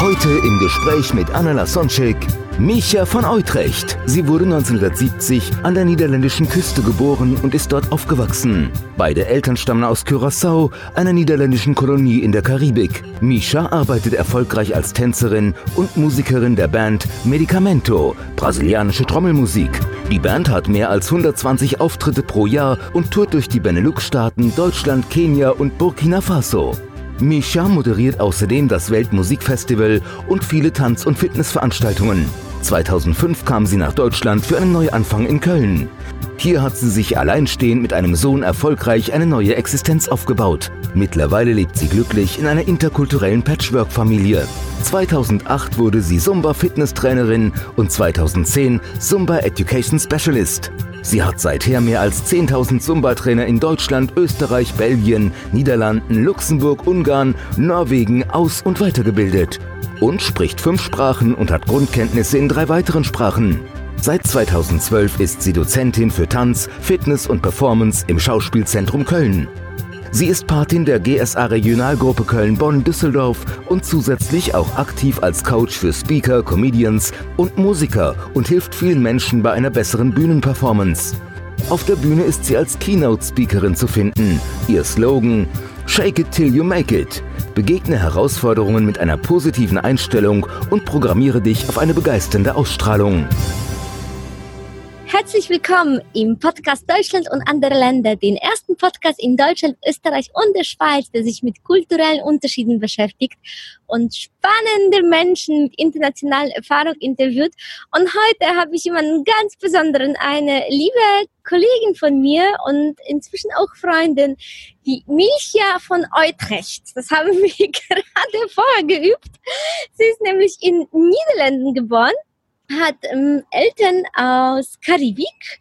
Heute im Gespräch mit Anna Lasonczek, Micha von Utrecht. Sie wurde 1970 an der niederländischen Küste geboren und ist dort aufgewachsen. Beide Eltern stammen aus Curaçao, einer niederländischen Kolonie in der Karibik. Misha arbeitet erfolgreich als Tänzerin und Musikerin der Band Medicamento, brasilianische Trommelmusik. Die Band hat mehr als 120 Auftritte pro Jahr und tourt durch die Benelux-Staaten, Deutschland, Kenia und Burkina Faso. Misha moderiert außerdem das Weltmusikfestival und viele Tanz- und Fitnessveranstaltungen. 2005 kam sie nach Deutschland für einen Neuanfang in Köln. Hier hat sie sich alleinstehend mit einem Sohn erfolgreich eine neue Existenz aufgebaut. Mittlerweile lebt sie glücklich in einer interkulturellen Patchwork-Familie. 2008 wurde sie Zumba-Fitnesstrainerin und 2010 Zumba Education Specialist. Sie hat seither mehr als 10.000 Zumba-Trainer in Deutschland, Österreich, Belgien, Niederlanden, Luxemburg, Ungarn, Norwegen aus- und weitergebildet. Und spricht fünf Sprachen und hat Grundkenntnisse in drei weiteren Sprachen. Seit 2012 ist sie Dozentin für Tanz, Fitness und Performance im Schauspielzentrum Köln. Sie ist Patin der GSA Regionalgruppe Köln-Bonn-Düsseldorf und zusätzlich auch aktiv als Coach für Speaker, Comedians und Musiker und hilft vielen Menschen bei einer besseren Bühnenperformance. Auf der Bühne ist sie als Keynote-Speakerin zu finden. Ihr Slogan Shake it till you make it. Begegne Herausforderungen mit einer positiven Einstellung und programmiere dich auf eine begeisternde Ausstrahlung. Herzlich willkommen im Podcast Deutschland und andere Länder, den ersten Podcast in Deutschland, Österreich und der Schweiz, der sich mit kulturellen Unterschieden beschäftigt und spannende Menschen mit internationaler Erfahrung interviewt. Und heute habe ich jemanden ganz besonderen, eine liebe Kollegin von mir und inzwischen auch Freundin, die Milcha von Utrecht. Das haben wir gerade vorher geübt. Sie ist nämlich in Niederlanden geboren hat ähm, Eltern aus Karibik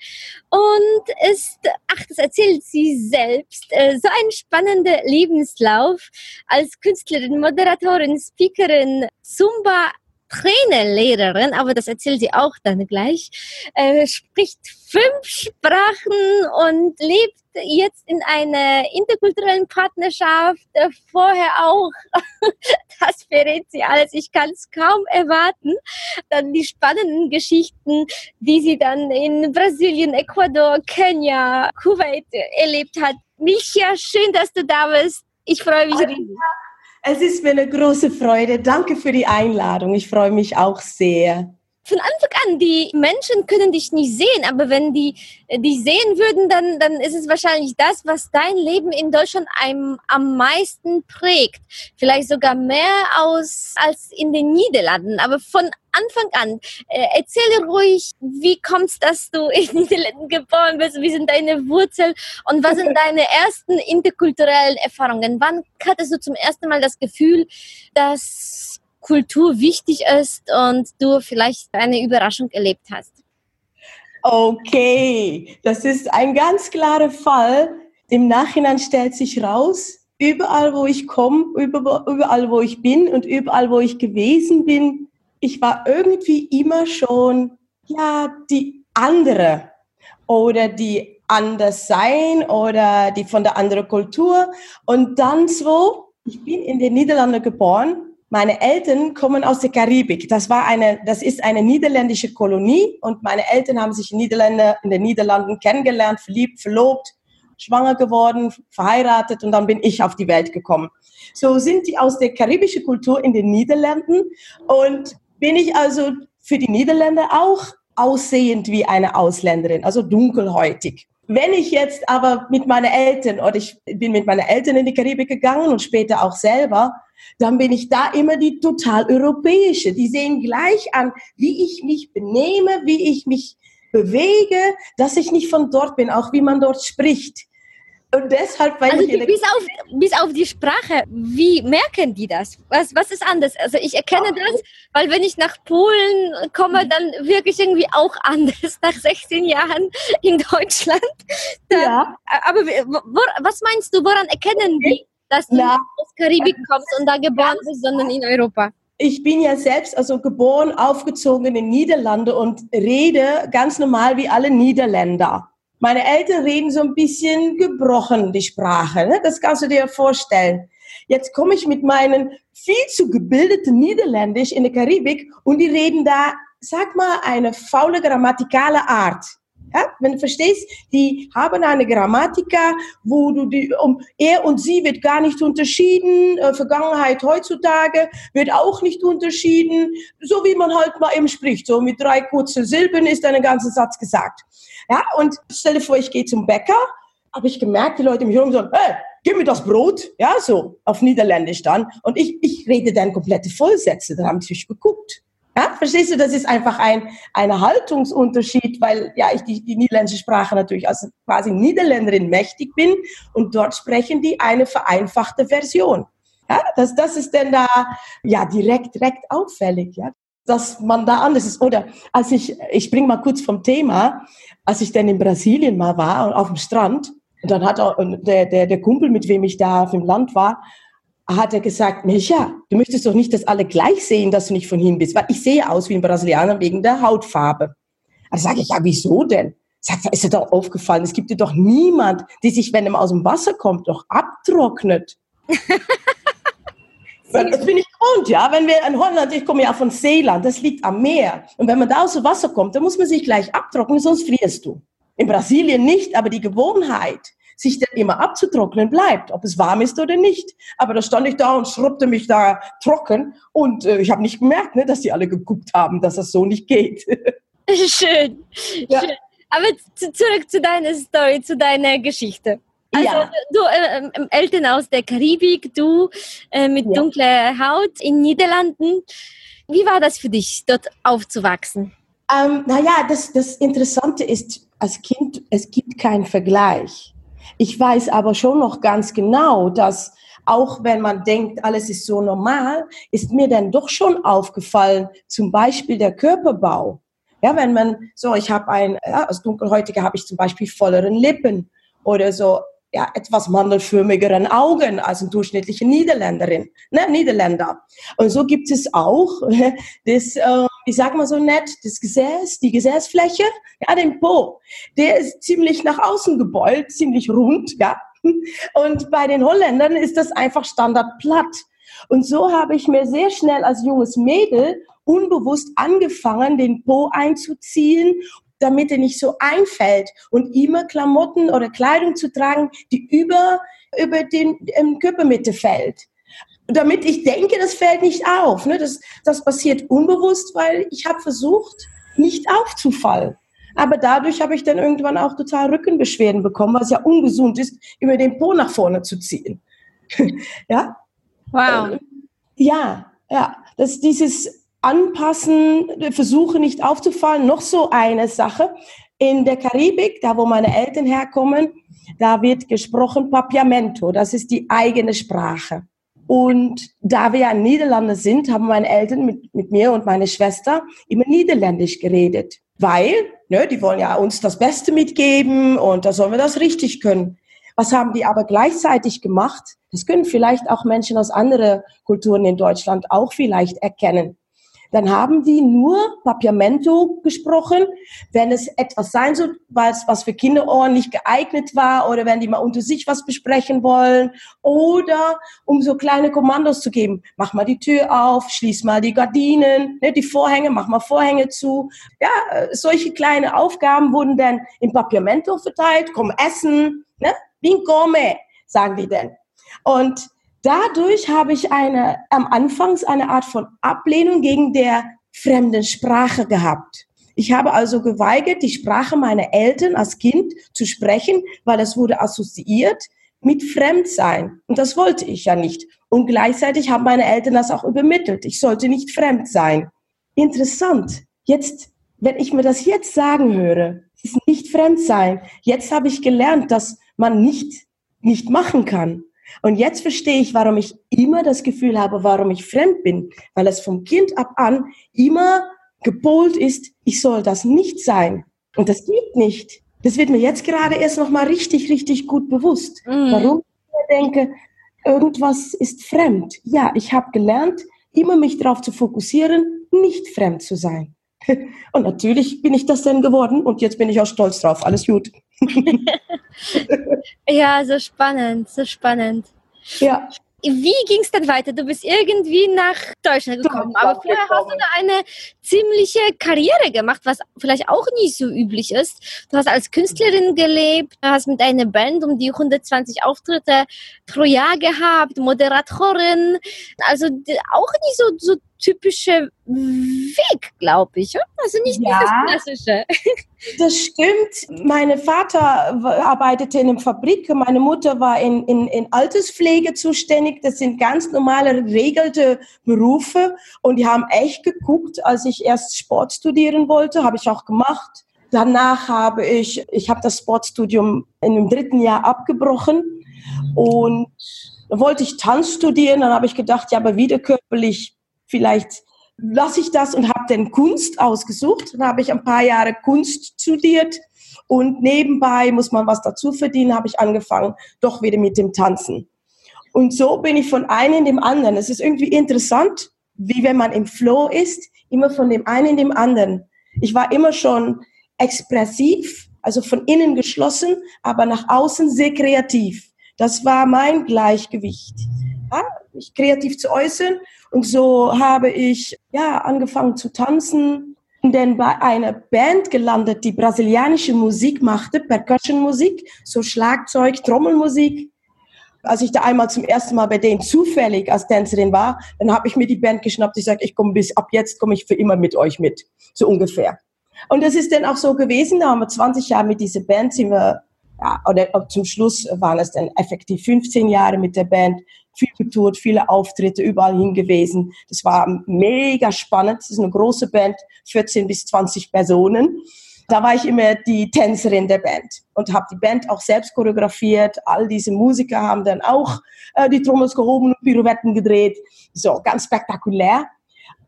und ist, ach, das erzählt sie selbst, äh, so ein spannender Lebenslauf als Künstlerin, Moderatorin, Speakerin, Zumba, Trainerlehrerin, aber das erzählt sie auch dann gleich, äh, spricht fünf Sprachen und lebt jetzt in einer interkulturellen Partnerschaft, äh, vorher auch, das verrät sie alles, ich kann es kaum erwarten, dann die spannenden Geschichten, die sie dann in Brasilien, Ecuador, Kenia, Kuwait erlebt hat. Micha, schön, dass du da bist. Ich freue mich riesig. Es ist mir eine große Freude. Danke für die Einladung. Ich freue mich auch sehr. Von Anfang an, die Menschen können dich nicht sehen, aber wenn die äh, dich sehen würden, dann, dann ist es wahrscheinlich das, was dein Leben in Deutschland einem, am meisten prägt. Vielleicht sogar mehr aus als in den Niederlanden. Aber von Anfang an, äh, erzähle ruhig, wie kommt es, dass du in den Niederlanden geboren bist? Wie sind deine Wurzeln und was sind deine ersten interkulturellen Erfahrungen? Wann hattest du zum ersten Mal das Gefühl, dass Kultur wichtig ist und du vielleicht eine Überraschung erlebt hast? Okay, das ist ein ganz klarer Fall. Im Nachhinein stellt sich raus, überall wo ich komme, überall wo ich bin und überall wo ich gewesen bin, ich war irgendwie immer schon ja die andere oder die anders sein oder die von der anderen Kultur und dann so ich bin in den Niederlanden geboren meine Eltern kommen aus der Karibik. Das war eine, das ist eine niederländische Kolonie und meine Eltern haben sich in, Niederlande, in den Niederlanden kennengelernt, verliebt, verlobt, schwanger geworden, verheiratet und dann bin ich auf die Welt gekommen. So sind die aus der karibischen Kultur in den Niederlanden und bin ich also für die Niederländer auch aussehend wie eine Ausländerin, also dunkelhäutig. Wenn ich jetzt aber mit meinen Eltern, oder ich bin mit meinen Eltern in die Karibik gegangen und später auch selber, dann bin ich da immer die total europäische. Die sehen gleich an, wie ich mich benehme, wie ich mich bewege, dass ich nicht von dort bin, auch wie man dort spricht. Und deshalb, weil Also ich bis auf, bis auf die Sprache, wie merken die das? Was, was ist anders? Also ich erkenne das, weil wenn ich nach Polen komme, dann wirklich irgendwie auch anders nach 16 Jahren in Deutschland. Dann, Ja. Aber wie- wo, was meinst du, woran erkennen die, dass du Na. aus Karibik kommst und da geboren bist, sondern in Europa? ich bin ja selbst also geboren, aufgezogen in den Niederlanden und rede ganz normal wie alle Niederländer. Meine Eltern reden so ein bisschen gebrochen die Sprache, ne? das kannst du dir vorstellen. Jetzt komme ich mit meinen viel zu gebildeten Niederländisch in der Karibik und die reden da, sag mal, eine faule grammatikale Art. Ja, wenn du verstehst, die haben eine Grammatika, wo du die, um er und sie wird gar nicht unterschieden, äh, Vergangenheit heutzutage wird auch nicht unterschieden, so wie man halt mal eben spricht, so mit drei kurzen Silben ist ein ganzer Satz gesagt. Ja, und stell dir vor, ich gehe zum Bäcker, habe ich gemerkt, die Leute im Hirn sagen, hey, gib mir das Brot, ja, so, auf Niederländisch dann. Und ich, ich rede dann komplette Vollsätze, dann haben sie mich geguckt. Ja, verstehst du, das ist einfach ein, ein Haltungsunterschied, weil ja ich die, die niederländische Sprache natürlich als quasi Niederländerin mächtig bin und dort sprechen die eine vereinfachte Version. Ja, das, das ist denn da ja direkt, direkt auffällig, ja, dass man da anders ist. Oder als ich, ich spring mal kurz vom Thema, als ich dann in Brasilien mal war, auf dem Strand, und dann hat auch der, der, der Kumpel, mit wem ich da auf dem Land war, hat er gesagt, Micha, du möchtest doch nicht, dass alle gleich sehen, dass du nicht von hier bist, weil ich sehe aus wie ein Brasilianer wegen der Hautfarbe. Da sage ich, ja, wieso denn? Sagt er, ist dir doch aufgefallen, es gibt dir doch niemand, der sich, wenn er aus dem Wasser kommt, doch abtrocknet. Das bin ich gewohnt, ja. Wenn wir in Holland, ich komme ja von Seeland, das liegt am Meer. Und wenn man da aus dem Wasser kommt, dann muss man sich gleich abtrocknen, sonst frierst du. In Brasilien nicht, aber die Gewohnheit, sich dann immer abzutrocknen, bleibt, ob es warm ist oder nicht. Aber da stand ich da und schrubbte mich da trocken und äh, ich habe nicht gemerkt, ne, dass die alle geguckt haben, dass das so nicht geht. Schön. Ja. Schön. Aber zu, zurück zu deiner Story, zu deiner Geschichte. Also Ja. du äh, ähm, Eltern aus der Karibik, du äh, mit Ja. dunkler Haut in Niederlanden. Wie war das für dich, dort aufzuwachsen? Ähm, naja, das, das Interessante ist, als Kind, es gibt keinen Vergleich. Ich weiß aber schon noch ganz genau, dass auch wenn man denkt, alles ist so normal, ist mir dann doch schon aufgefallen, zum Beispiel der Körperbau. Ja, wenn man so, ich habe ein, ja, als Dunkelhäutige habe ich zum Beispiel volleren Lippen oder so, ja, etwas mandelförmigeren Augen als eine durchschnittliche Niederländerin, ne, Niederländer. Und so gibt es auch das, äh, wie sagt man so nett, das Gesäß, die Gesäßfläche, ja, den Po. Der ist ziemlich nach außen gebeult, ziemlich rund, ja. Und bei den Holländern ist das einfach standardplatt. Und so habe ich mir sehr schnell als junges Mädel unbewusst angefangen, den Po einzuziehen, damit er nicht so einfällt und immer Klamotten oder Kleidung zu tragen, die über, über den ähm, Körpermitte fällt. Damit ich denke, das fällt nicht auf. Ne? Das, das passiert unbewusst, weil ich habe versucht, nicht aufzufallen. Aber dadurch habe ich dann irgendwann auch total Rückenbeschwerden bekommen, was ja ungesund ist, über den Po nach vorne zu ziehen. ja? Wow. Ja, ja, dass dieses Anpassen, Versuche nicht aufzufallen, noch so eine Sache. In der Karibik, da wo meine Eltern herkommen, da wird gesprochen Papiamento, das ist die eigene Sprache. Und da wir ja in Niederlande sind, haben meine Eltern mit, mit mir und meine Schwester immer Niederländisch geredet. Weil, ne, die wollen ja uns das Beste mitgeben und da sollen wir das richtig können. Was haben die aber gleichzeitig gemacht? Das können vielleicht auch Menschen aus anderen Kulturen in Deutschland auch vielleicht erkennen. Dann haben die nur Papiamento gesprochen, wenn es etwas sein soll, was, was für Kinderohren nicht geeignet war oder wenn die mal unter sich was besprechen wollen oder um so kleine Kommandos zu geben. Mach mal die Tür auf, schließ mal die Gardinen, ne, die Vorhänge, mach mal Vorhänge zu. Ja, solche kleine Aufgaben wurden dann im Papiamento verteilt. Komm essen, ne? Bin come, sagen die denn. Und dadurch habe ich eine, am Anfangs eine Art von Ablehnung gegen der fremden Sprache gehabt. Ich habe also geweigert, die Sprache meiner Eltern als Kind zu sprechen, weil es wurde assoziiert mit Fremdsein. Und das wollte ich ja nicht. Und gleichzeitig haben meine Eltern das auch übermittelt. Ich sollte nicht fremd sein. Interessant. Jetzt, wenn ich mir das jetzt sagen höre, ist nicht fremd sein. Jetzt habe ich gelernt, dass man nicht nicht machen kann. Und jetzt verstehe ich, warum ich immer das Gefühl habe, warum ich fremd bin, weil es vom Kind ab an immer gepolt ist, ich soll das nicht sein. Und das geht nicht. Das wird mir jetzt gerade erst noch mal richtig, richtig gut bewusst. Mhm. Warum ich denke, irgendwas ist fremd. Ja, ich habe gelernt, immer mich darauf zu fokussieren, nicht fremd zu sein. Und natürlich bin ich das dann geworden und jetzt bin ich auch stolz drauf. Alles gut. ja, so spannend, so spannend. Ja. Wie ging es dann weiter? Du bist irgendwie nach Deutschland gekommen, aber vorher hast du da eine ziemliche Karriere gemacht, was vielleicht auch nicht so üblich ist. Du hast als Künstlerin gelebt, hast mit einer Band um die 120 Auftritte pro Jahr gehabt, Moderatorin, also auch nicht so, so typische Weg, glaube ich. Also nicht ja, dieses klassische. Das stimmt. Mein Vater arbeitete in einer Fabrik, meine Mutter war in, in, in Alterspflege zuständig. Das sind ganz normale, regelte Berufe. Und die haben echt geguckt, als ich erst Sport studieren wollte, habe ich auch gemacht. Danach habe ich, ich habe das Sportstudium in dem dritten Jahr abgebrochen und dann wollte ich Tanz studieren. Dann habe ich gedacht, ja, aber wieder körperlich vielleicht lasse ich das und habe dann Kunst ausgesucht. Dann habe ich ein paar Jahre Kunst studiert und nebenbei muss man was dazu verdienen, habe ich angefangen, doch wieder mit dem Tanzen. Und so bin ich von einem in dem anderen. Es ist irgendwie interessant, wie wenn man im Flow ist, immer von dem einen in dem anderen. Ich war immer schon expressiv, also von innen geschlossen, aber nach außen sehr kreativ. Das war mein Gleichgewicht. Ja, mich kreativ zu äußern und so habe ich ja angefangen zu tanzen dann bei einer Band gelandet, die brasilianische Musik machte, Percussion-Musik, so Schlagzeug, Trommelmusik. Als ich da einmal zum ersten Mal bei denen zufällig als Tänzerin war, dann habe ich mir die Band geschnappt. Ich sage, ich komme bis ab jetzt komme ich für immer mit euch mit, so ungefähr. Und das ist dann auch so gewesen. Da haben wir 20 Jahre mit dieser Band sind wir ja, oder zum Schluss waren es dann effektiv 15 Jahre mit der Band, viel getourt, viele Auftritte, überall hingewiesen. Das war mega spannend. Das ist eine große Band, 14 bis 20 Personen. Da war ich immer die Tänzerin der Band und habe die Band auch selbst choreografiert. All diese Musiker haben dann auch äh, die Trommels gehoben und Pirouetten gedreht. So, ganz spektakulär.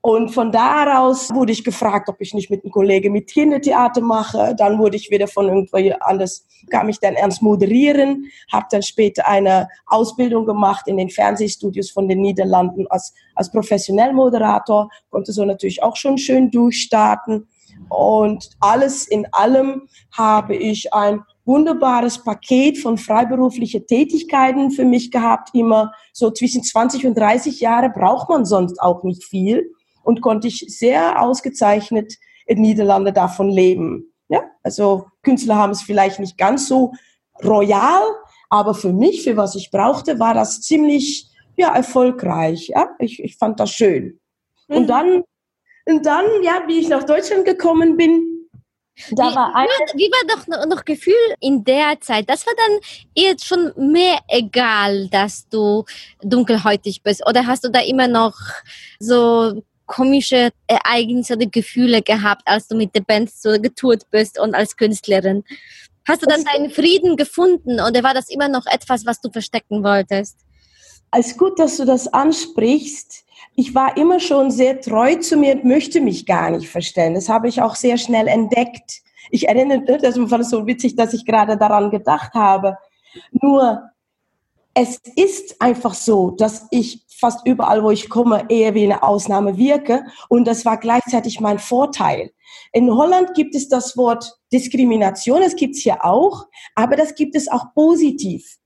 Und von daraus wurde ich gefragt, ob ich nicht mit einem Kollegen mit Kindertheater mache. Dann wurde ich wieder von irgendwo anders, kam ich dann ernst moderieren, habe dann später eine Ausbildung gemacht in den Fernsehstudios von den Niederlanden als, als professionell Moderator, konnte so natürlich auch schon schön durchstarten. Und alles in allem habe ich ein wunderbares Paket von freiberuflichen Tätigkeiten für mich gehabt. Immer so zwischen 20 und 30 Jahre braucht man sonst auch nicht viel und konnte ich sehr ausgezeichnet in Niederlande davon leben. Ja, also Künstler haben es vielleicht nicht ganz so royal, aber für mich, für was ich brauchte, war das ziemlich ja, erfolgreich. Ja, ich, ich fand das schön. Mhm. Und dann, und dann, ja, wie ich nach Deutschland gekommen bin, da wie, war eine wie war doch noch, noch Gefühl in der Zeit? Das war dann jetzt schon mehr egal, dass du dunkelhäutig bist. Oder hast du da immer noch so komische Ereignisse oder Gefühle gehabt, als du mit der Band so getourt bist und als Künstlerin? Hast du dann deinen Frieden gefunden oder war das immer noch etwas, was du verstecken wolltest? Als gut, dass du das ansprichst. Ich war immer schon sehr treu zu mir und möchte mich gar nicht verstellen. Das habe ich auch sehr schnell entdeckt. Ich erinnere, das war so witzig, dass ich gerade daran gedacht habe. Nur, es ist einfach so, dass ich fast überall, wo ich komme, eher wie eine Ausnahme wirke. Und das war gleichzeitig mein Vorteil. In Holland gibt es das Wort Diskrimination, das gibt es hier auch, aber das gibt es auch positiv.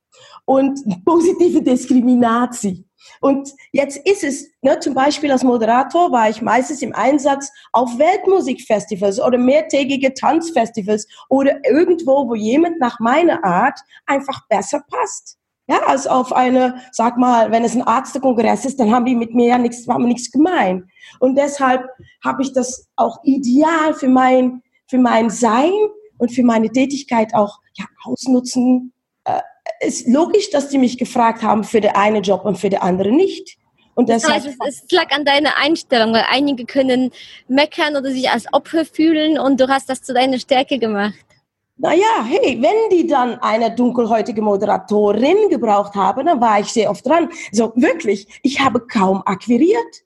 Und positive Diskriminatie. Und jetzt ist es, ne, zum Beispiel als Moderator war ich meistens im Einsatz auf Weltmusikfestivals oder mehrtägige Tanzfestivals oder irgendwo, wo jemand nach meiner Art einfach besser passt. Ja, als auf eine, sag mal, wenn es ein Arztekongress ist, dann haben die mit mir ja nichts, haben nichts gemein. Und deshalb habe ich das auch ideal für mein, für mein Sein und für meine Tätigkeit auch ja, ausnutzen. Äh, ist logisch, dass die mich gefragt haben für den einen Job und für den anderen nicht. Und deshalb das heißt, es lag an deiner Einstellung, weil einige können meckern oder sich als Opfer fühlen und du hast das zu deiner Stärke gemacht. Naja, hey, wenn die dann eine dunkelhäutige Moderatorin gebraucht haben, dann war ich sehr oft dran. So wirklich, ich habe kaum akquiriert.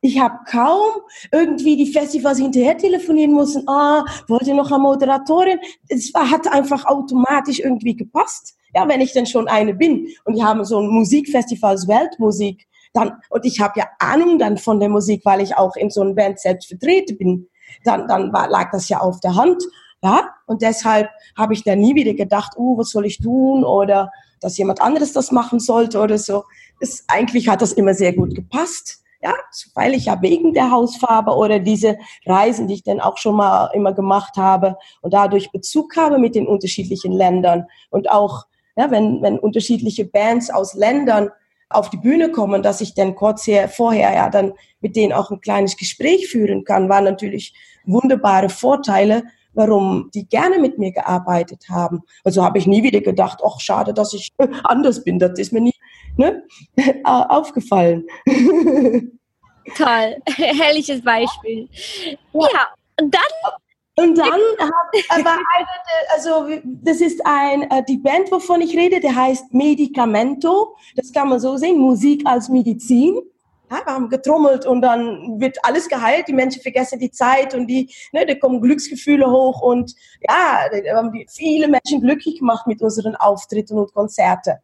Ich habe kaum irgendwie die Festivals hinterher telefonieren müssen. Ah, wollte noch eine Moderatorin. Es hat einfach automatisch irgendwie gepasst. Ja, wenn ich denn schon eine bin. Und die haben so ein Musikfestival, Weltmusik. Dann, und ich habe ja Ahnung dann von der Musik, weil ich auch in so einer Band selbst vertreten bin. Dann, dann war, lag das ja auf der Hand. Ja, und deshalb habe ich da nie wieder gedacht, uh, was soll ich tun oder dass jemand anderes das machen sollte oder so. Das, eigentlich hat das immer sehr gut gepasst. Ja, weil ich ja wegen der Hausfarbe oder diese Reisen, die ich dann auch schon mal immer gemacht habe und dadurch Bezug habe mit den unterschiedlichen Ländern und auch, ja, wenn, wenn unterschiedliche Bands aus Ländern auf die Bühne kommen, dass ich dann kurz her, vorher ja dann mit denen auch ein kleines Gespräch führen kann, waren natürlich wunderbare Vorteile, warum die gerne mit mir gearbeitet haben. Also habe ich nie wieder gedacht, ach schade, dass ich anders bin. Das ist mir nie ne, aufgefallen. Toll, herrliches Beispiel. Ja, ja und dann und dann hab, war eine, also das ist ein, äh, die Band, wovon ich rede, der heißt Medicamento. Das kann man so sehen, Musik als Medizin ja, wir haben getrommelt und dann wird alles geheilt. Die Menschen vergessen die Zeit und die, ne, da kommen Glücksgefühle hoch und ja, da haben wir viele Menschen glücklich gemacht mit unseren Auftritten und Konzerten.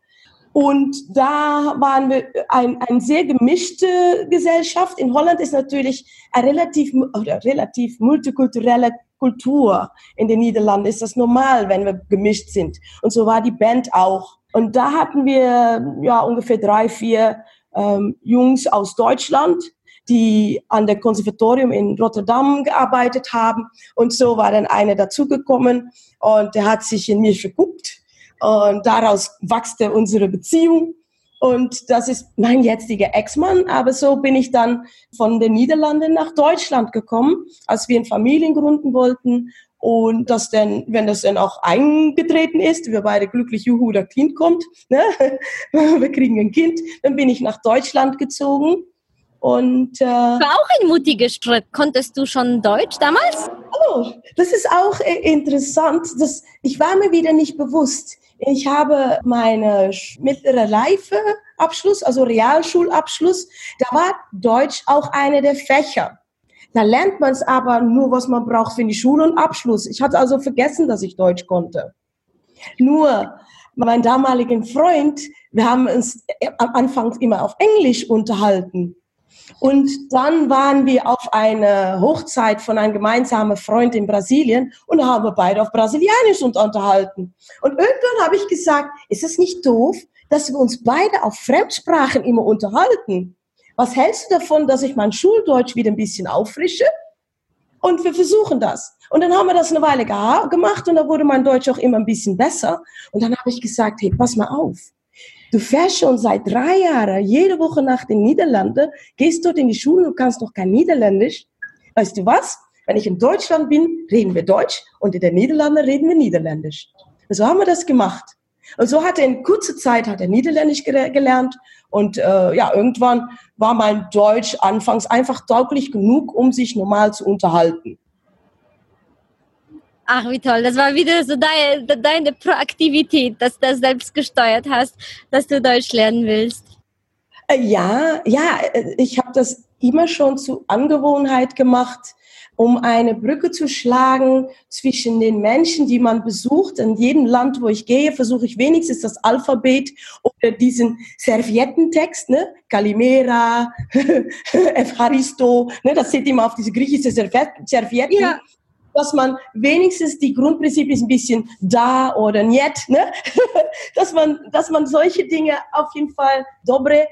Und da waren wir ein, eine sehr gemischte Gesellschaft. In Holland ist natürlich eine relativ, oder relativ multikulturelle Kultur. In den Niederlanden ist das normal, wenn wir gemischt sind. Und so war die Band auch. Und da hatten wir ja ungefähr drei, vier ähm, Jungs aus Deutschland, die an der Konservatorium in Rotterdam gearbeitet haben. Und so war dann einer dazugekommen und der hat sich in mir verguckt. Und daraus wachste unsere Beziehung. Und das ist mein jetziger Ex-Mann. Aber so bin ich dann von den Niederlanden nach Deutschland gekommen, als wir eine Familien gründen wollten. Und das denn, wenn das dann auch eingetreten ist, wir beide glücklich, juhu, der Kind kommt, ne? wir kriegen ein Kind, dann bin ich nach Deutschland gezogen. Und, äh, War auch ein mutiger Schritt. Konntest du schon Deutsch damals? Oh, das ist auch äh, interessant. Das, ich war mir wieder nicht bewusst. Ich habe meine mittlere Reife Abschluss, also Realschulabschluss. Da war Deutsch auch eine der Fächer. Da lernt man es aber nur, was man braucht für die Schule und Abschluss. Ich hatte also vergessen, dass ich Deutsch konnte. Nur mein damaligen Freund, wir haben uns am Anfang immer auf Englisch unterhalten. Und dann waren wir auf eine Hochzeit von einem gemeinsamen Freund in Brasilien und haben wir beide auf Brasilianisch unterhalten. Und irgendwann habe ich gesagt, ist es nicht doof, dass wir uns beide auf Fremdsprachen immer unterhalten? Was hältst du davon, dass ich mein Schuldeutsch wieder ein bisschen auffrische? Und wir versuchen das. Und dann haben wir das eine Weile gemacht und da wurde mein Deutsch auch immer ein bisschen besser. Und dann habe ich gesagt, hey, pass mal auf. Du fährst schon seit drei Jahren jede Woche nach den Niederlanden, gehst dort in die Schule und kannst doch kein Niederländisch. Weißt du was? Wenn ich in Deutschland bin, reden wir Deutsch und in den Niederlanden reden wir Niederländisch. Und so haben wir das gemacht. Und so hat er in kurzer Zeit hat er Niederländisch gelernt und äh, ja, irgendwann war mein Deutsch anfangs einfach tauglich genug, um sich normal zu unterhalten. Ach, wie toll. Das war wieder so deine, deine Proaktivität, dass du das selbst gesteuert hast, dass du Deutsch lernen willst. Äh, ja, ja, äh, ich habe das immer schon zur Angewohnheit gemacht, um eine Brücke zu schlagen zwischen den Menschen, die man besucht. In jedem Land, wo ich gehe, versuche ich wenigstens das Alphabet oder diesen Serviettentext, ne? Kalimera, Evharisto, ne? das steht immer auf diese griechischen Servietten. Ja. Dass man wenigstens die Grundprinzipien ein bisschen da oder niet, ne? dass man, dass man solche Dinge auf jeden Fall dobre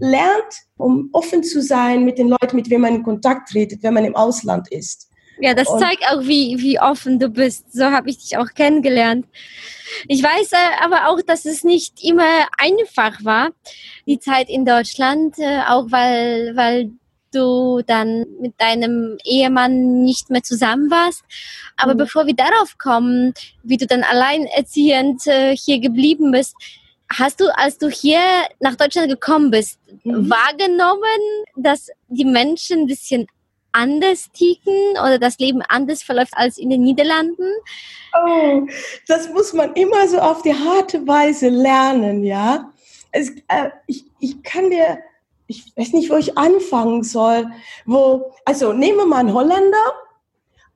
lernt, um offen zu sein mit den Leuten, mit wem man in Kontakt tretet, wenn man im Ausland ist. Ja, das und zeigt auch, wie, wie offen du bist. So habe ich dich auch kennengelernt. Ich weiß äh, aber auch, dass es nicht immer einfach war, die Zeit in Deutschland, äh, auch weil, weil du dann mit deinem Ehemann nicht mehr zusammen warst. Aber mhm. bevor wir darauf kommen, wie du dann alleinerziehend äh, hier geblieben bist, Hast du, als du hier nach Deutschland gekommen bist, mhm. wahrgenommen, dass die Menschen ein bisschen anders ticken oder das Leben anders verläuft als in den Niederlanden? Oh, das muss man immer so auf die harte Weise lernen, ja. Es, äh, ich, ich kann dir, ich weiß nicht, wo ich anfangen soll. Wo, also nehmen wir mal einen Holländer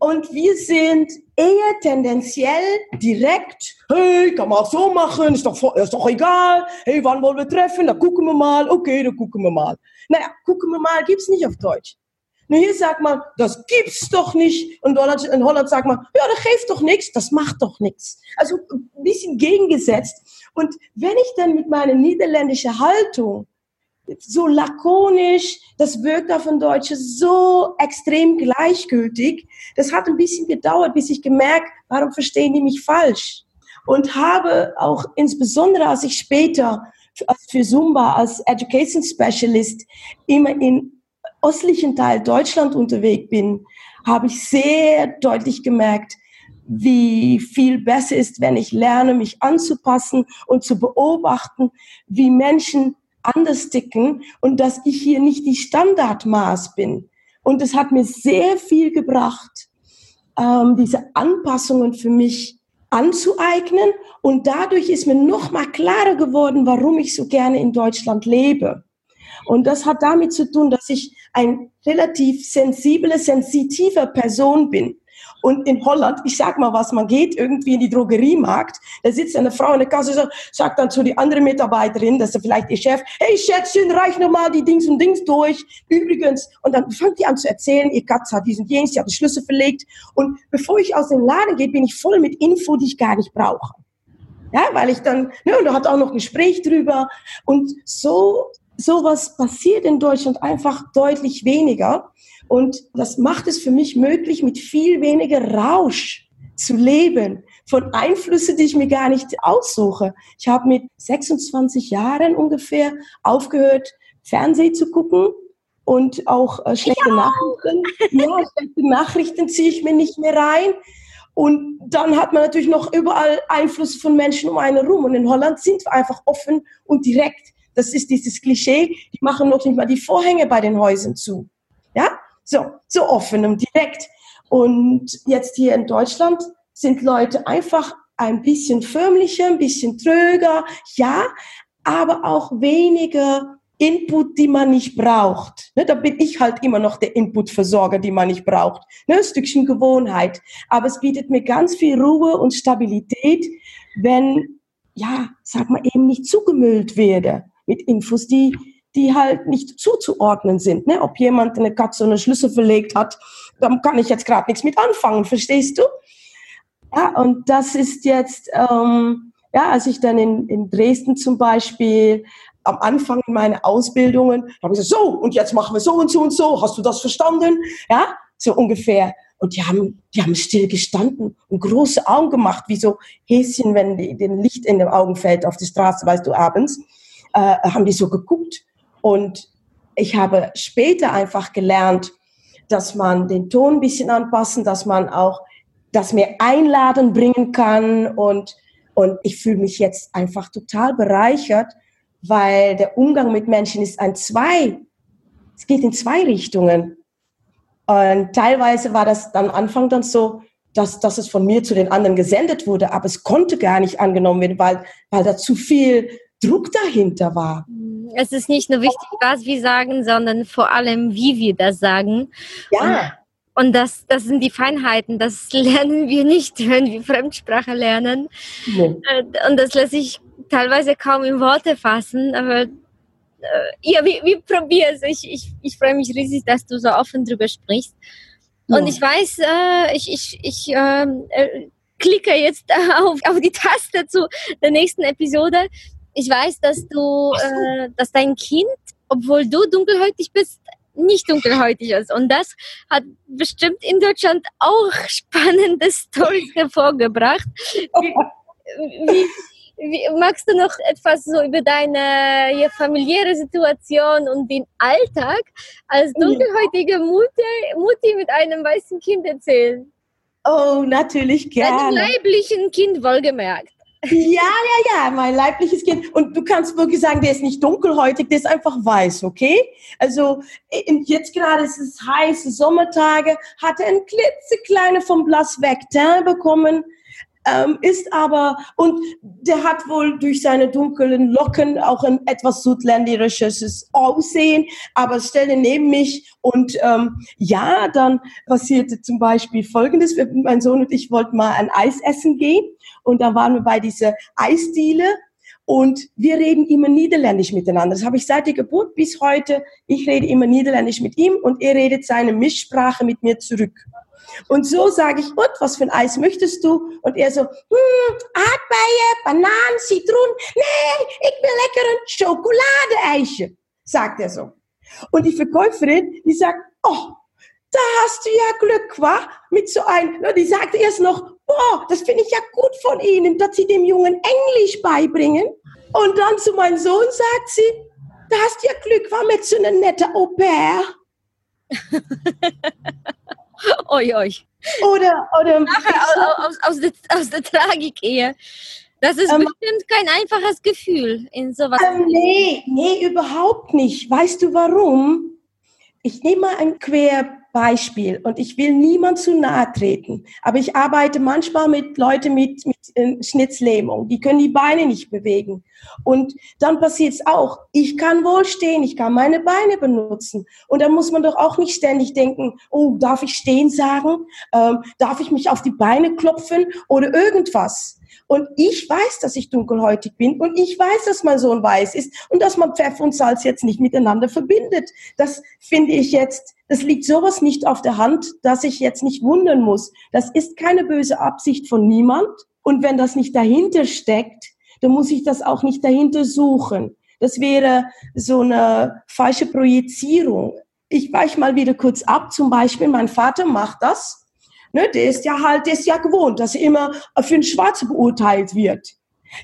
und wir sind eher tendenziell direkt, hey, kann man auch so machen, ist doch, ist doch egal, hey, wann wollen wir treffen, da gucken wir mal, okay, da gucken wir mal. Naja, gucken wir mal, gibt's nicht auf Deutsch. Nur hier sagt man, das gibt's doch nicht. Und in Holland sagt man, ja, das geeft doch nichts, das macht doch nichts. Also ein bisschen gegengesetzt. Und wenn ich dann mit meiner niederländischen Haltung so lakonisch, das wirkt auf ein Deutsches so extrem gleichgültig, das hat ein bisschen gedauert, bis ich gemerkt, warum verstehen die mich falsch? Und habe auch insbesondere, als ich später für Zumba als Education Specialist immer in östlichen Teil Deutschland unterwegs bin, habe ich sehr deutlich gemerkt, wie viel besser ist, wenn ich lerne, mich anzupassen und zu beobachten, wie Menschen anders ticken und dass ich hier nicht die Standardmaß bin. Und es hat mir sehr viel gebracht, ähm, diese Anpassungen für mich anzueignen. Und dadurch ist mir noch mal klarer geworden, warum ich so gerne in Deutschland lebe. Und das hat damit zu tun, dass ich ein relativ sensible, sensitiver Person bin. Und in Holland, ich sag mal was, man geht irgendwie in die Drogeriemarkt, da sitzt eine Frau in der Kasse, sagt dann zu die andere Mitarbeiterin, das ist vielleicht ihr Chef, hey Schätzchen, reich nochmal die Dings und Dings durch. Übrigens, und dann fängt die an zu erzählen, ihr Katze hat diesen Jeans, sie hat die Schlüssel verlegt. Und bevor ich aus dem Laden gehe, bin ich voll mit Info, die ich gar nicht brauche. Ja, weil ich dann, ne, und da hat auch noch ein Gespräch drüber. Und so sowas passiert in Deutschland einfach deutlich weniger. Und das macht es für mich möglich, mit viel weniger Rausch zu leben, von Einflüssen, die ich mir gar nicht aussuche. Ich habe mit 26 Jahren ungefähr aufgehört, Fernsehen zu gucken und auch äh, schlechte ja. Nachrichten. Ja, schlechte Nachrichten ziehe ich mir nicht mehr rein. Und dann hat man natürlich noch überall Einfluss von Menschen um einen rum. Und in Holland sind wir einfach offen und direkt. Das ist dieses Klischee, die machen noch nicht mal die Vorhänge bei den Häusern zu. Ja, so, so offen und direkt. Und jetzt hier in Deutschland sind Leute einfach ein bisschen förmlicher, ein bisschen tröger, ja, aber auch weniger Input, die man nicht braucht. Ne, da bin ich halt immer noch der Inputversorger, die man nicht braucht. Ne, ein Stückchen Gewohnheit. Aber es bietet mir ganz viel Ruhe und Stabilität, wenn, ja, sag mal, eben nicht zugemüllt werde mit Infos, die, die halt nicht zuzuordnen sind. Ne? Ob jemand eine Katze eine Schlüssel verlegt hat, dann kann ich jetzt gerade nichts mit anfangen, verstehst du? Ja, und das ist jetzt, ähm, ja, als ich dann in, in Dresden zum Beispiel am Anfang meiner Ausbildungen, habe ich gesagt, so, und jetzt machen wir so und so und so, hast du das verstanden? Ja, so ungefähr. Und die haben, die haben still gestanden und große Augen gemacht, wie so Häschen, wenn den Licht in den Augen fällt auf die Straße, weißt du, abends äh, haben die so geguckt. Und ich habe später einfach gelernt, dass man den Ton ein bisschen anpassen, dass man auch das mehr einladen bringen kann. Und, und ich fühle mich jetzt einfach total bereichert, weil der Umgang mit Menschen ist ein zwei, es geht in zwei Richtungen. Und teilweise war das am Anfang dann so, dass, dass es von mir zu den anderen gesendet wurde, aber es konnte gar nicht angenommen werden, weil, weil da zu viel Druck dahinter war. Es ist nicht nur wichtig, was wir sagen, sondern vor allem, wie wir das sagen. Ja. Und, und das, das sind die Feinheiten. Das lernen wir nicht, wenn wir Fremdsprache lernen. Nee. Äh, und das lässt sich teilweise kaum in Worte fassen. Aber äh, ja, wir, wir probieren es. Ich, ich, ich freue mich riesig, dass du so offen drüber sprichst. Ja. Und ich weiß, äh, ich, ich, ich ähm, äh, klicke jetzt auf, auf die Taste zu der nächsten Episode ich weiß, dass du, äh, dass dein Kind, obwohl du dunkelhäutig bist, nicht dunkelhäutig ist. Und das hat bestimmt in Deutschland auch spannende Storys hervorgebracht. Wie, wie, wie, magst du noch etwas so über deine familiäre Situation und den Alltag als dunkelhäutige Mutti, Mutti mit einem weißen Kind erzählen? Oh, natürlich gerne. Einem leiblichen Kind wohlgemerkt. Ja, ja, ja, mein leibliches Kind. Und du kannst wirklich sagen, der ist nicht dunkelhäutig, der ist einfach weiß, okay? Also jetzt gerade ist es heiße Sommertage, hat er ein klitzekleine vom Blas Vectin bekommen, ähm, ist aber, und der hat wohl durch seine dunklen Locken auch ein etwas südländerisches Aussehen, aber stelle neben mich und ähm, ja, dann passierte zum Beispiel Folgendes, mein Sohn und ich wollten mal ein Eis essen gehen und da waren wir bei dieser Eisdiele und wir reden immer Niederländisch miteinander. Das habe ich seit der Geburt bis heute. Ich rede immer Niederländisch mit ihm und er redet seine Mischsprache mit mir zurück. Und so sage ich, und was für ein Eis möchtest du? Und er so, hm, Aardbeien, Bananen, Zitronen. Nee, ich will lecker ein Schokoladeeisje, sagt er so. Und die Verkäuferin, die sagt, oh, da hast du ja Glück, wa? Mit so einem, die sagte erst noch, boah, das finde ich ja gut von Ihnen, dass Sie dem Jungen Englisch beibringen. Und dann zu meinem Sohn sagt sie, da hast du ja Glück, war mit so einer nette Au pair. oi, oi. Oder, oder Nachher aus, aus, aus, der, aus der Tragik-Ehe. Das ist ähm, bestimmt kein einfaches Gefühl in sowas. Ähm, nee, nee, überhaupt nicht. Weißt du warum? Ich nehme mal ein Querbeispiel und ich will niemand zu nahe treten. Aber ich arbeite manchmal mit Leuten mit, mit äh, Schnitzlähmung. Die können die Beine nicht bewegen. Und dann passiert es auch. Ich kann wohl stehen, ich kann meine Beine benutzen. Und da muss man doch auch nicht ständig denken, oh, darf ich stehen sagen? Ähm, darf ich mich auf die Beine klopfen oder irgendwas? Und ich weiß, dass ich dunkelhäutig bin und ich weiß, dass mein Sohn weiß ist und dass man Pfeffer und Salz jetzt nicht miteinander verbindet. Das finde ich jetzt, das liegt sowas nicht auf der Hand, dass ich jetzt nicht wundern muss. Das ist keine böse Absicht von niemand. Und wenn das nicht dahinter steckt, dann muss ich das auch nicht dahinter suchen. Das wäre so eine falsche Projizierung. Ich weiche mal wieder kurz ab. Zum Beispiel, mein Vater macht das Ne, der ist ja halt, der ist ja gewohnt, dass er immer für einen Schwarze beurteilt wird.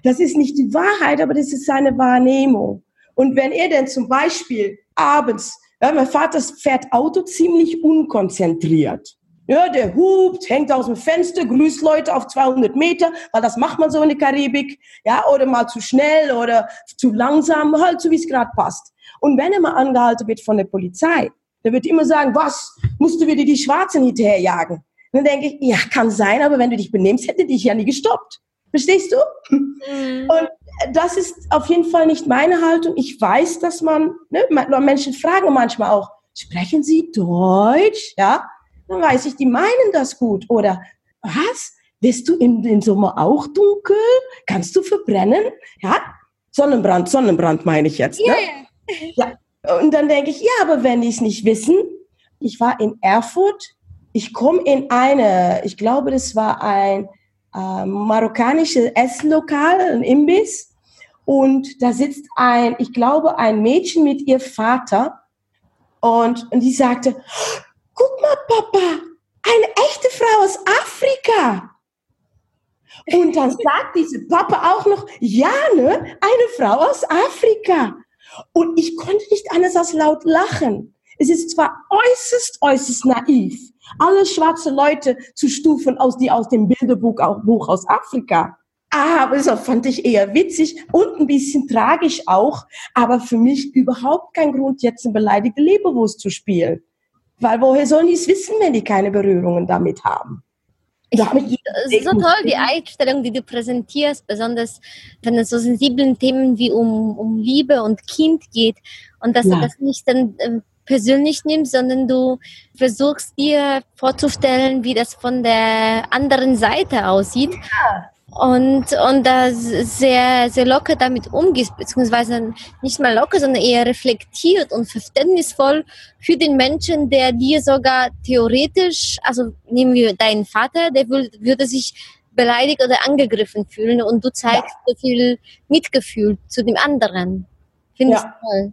Das ist nicht die Wahrheit, aber das ist seine Wahrnehmung. Und wenn er denn zum Beispiel abends, ja, mein Vater fährt Auto ziemlich unkonzentriert. Ja, der hupt, hängt aus dem Fenster, grüßt Leute auf 200 Meter, weil das macht man so in der Karibik. Ja, oder mal zu schnell oder zu langsam, halt so wie es gerade passt. Und wenn er mal angehalten wird von der Polizei, der wird immer sagen, was, musst du wieder die Schwarzen hinterherjagen? Dann denke ich, ja, kann sein, aber wenn du dich benimmst, hätte dich ja nie gestoppt. Verstehst du? Mhm. Und das ist auf jeden Fall nicht meine Haltung. Ich weiß, dass man, ne, Menschen fragen manchmal auch, sprechen Sie Deutsch? Ja, dann weiß ich, die meinen das gut. Oder was? Bist du im, im Sommer auch dunkel? Kannst du verbrennen? Ja, Sonnenbrand, Sonnenbrand meine ich jetzt. Ne? Yeah. Ja. Und dann denke ich, ja, aber wenn die es nicht wissen, ich war in Erfurt ich komme in eine, ich glaube, das war ein äh, marokkanisches Esslokal, ein Imbiss. Und da sitzt ein, ich glaube, ein Mädchen mit ihr Vater. Und, und die sagte, guck mal, Papa, eine echte Frau aus Afrika. Und dann sagt diese Papa auch noch, ja, ne, eine Frau aus Afrika. Und ich konnte nicht anders als laut lachen. Es ist zwar äußerst, äußerst naiv, alle schwarze Leute zu stufen aus, die aus dem Bilderbuch auch, Buch aus Afrika. Aber das fand ich eher witzig und ein bisschen tragisch auch, aber für mich überhaupt kein Grund, jetzt eine beleidigte Leberwurst zu spielen. Weil woher sollen die es wissen, wenn die keine Berührungen damit haben? Ich finde es so toll, die Einstellung, die du präsentierst, besonders wenn es so sensiblen Themen wie um, um Liebe und Kind geht und dass ja. du das nicht dann ähm, persönlich nimmst, sondern du versuchst dir vorzustellen, wie das von der anderen Seite aussieht. Ja. Und, und da sehr, sehr locker damit umgehst, beziehungsweise nicht mal locker, sondern eher reflektiert und verständnisvoll für den Menschen, der dir sogar theoretisch, also nehmen wir deinen Vater, der würde sich beleidigt oder angegriffen fühlen und du zeigst ja. so viel Mitgefühl zu dem anderen. Finde ja. ich toll.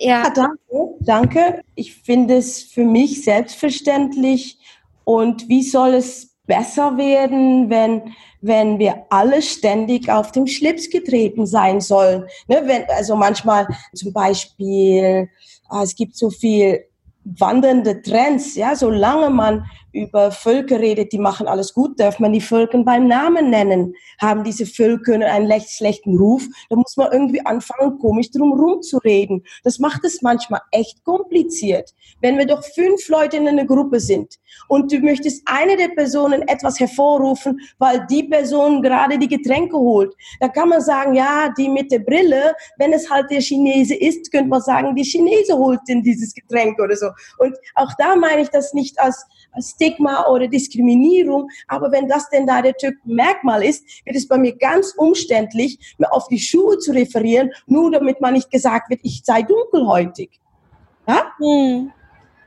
Ja. ja, danke, danke. Ich finde es für mich selbstverständlich. Und wie soll es besser werden, wenn, wenn wir alle ständig auf dem Schlips getreten sein sollen? Ne, wenn, also manchmal zum Beispiel, ah, es gibt so viel wandernde Trends, ja, solange man über Völker redet, die machen alles gut, darf man die Völker beim Namen nennen. Haben diese Völker einen schlechten Ruf, da muss man irgendwie anfangen, komisch drum rumzureden. Das macht es manchmal echt kompliziert. Wenn wir doch fünf Leute in einer Gruppe sind und du möchtest eine der Personen etwas hervorrufen, weil die Person gerade die Getränke holt, da kann man sagen, ja, die mit der Brille, wenn es halt der Chinese ist, könnte man sagen, die Chinese holt denn dieses Getränk oder so. Und auch da meine ich das nicht als Stigma oder Diskriminierung. Aber wenn das denn da der Merkmal ist, wird es bei mir ganz umständlich, mir auf die Schuhe zu referieren, nur damit man nicht gesagt wird, ich sei dunkelhäutig. Ja? Hm.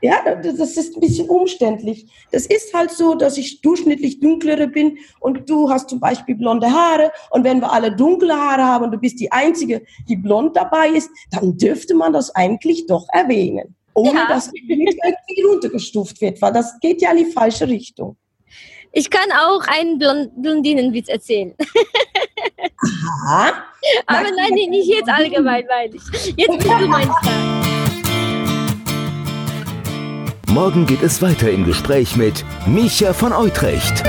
Ja, das ist ein bisschen umständlich. Das ist halt so, dass ich durchschnittlich dunklere bin und du hast zum Beispiel blonde Haare und wenn wir alle dunkle Haare haben und du bist die Einzige, die blond dabei ist, dann dürfte man das eigentlich doch erwähnen ohne ja. dass irgendwie runtergestuft wird, weil das geht ja in die falsche Richtung. Ich kann auch einen Blondinenwitz erzählen. Aha. Aber nein, nicht jetzt allgemein, meine ich. Jetzt bist du mein Star. Morgen geht es weiter im Gespräch mit Micha von Utrecht.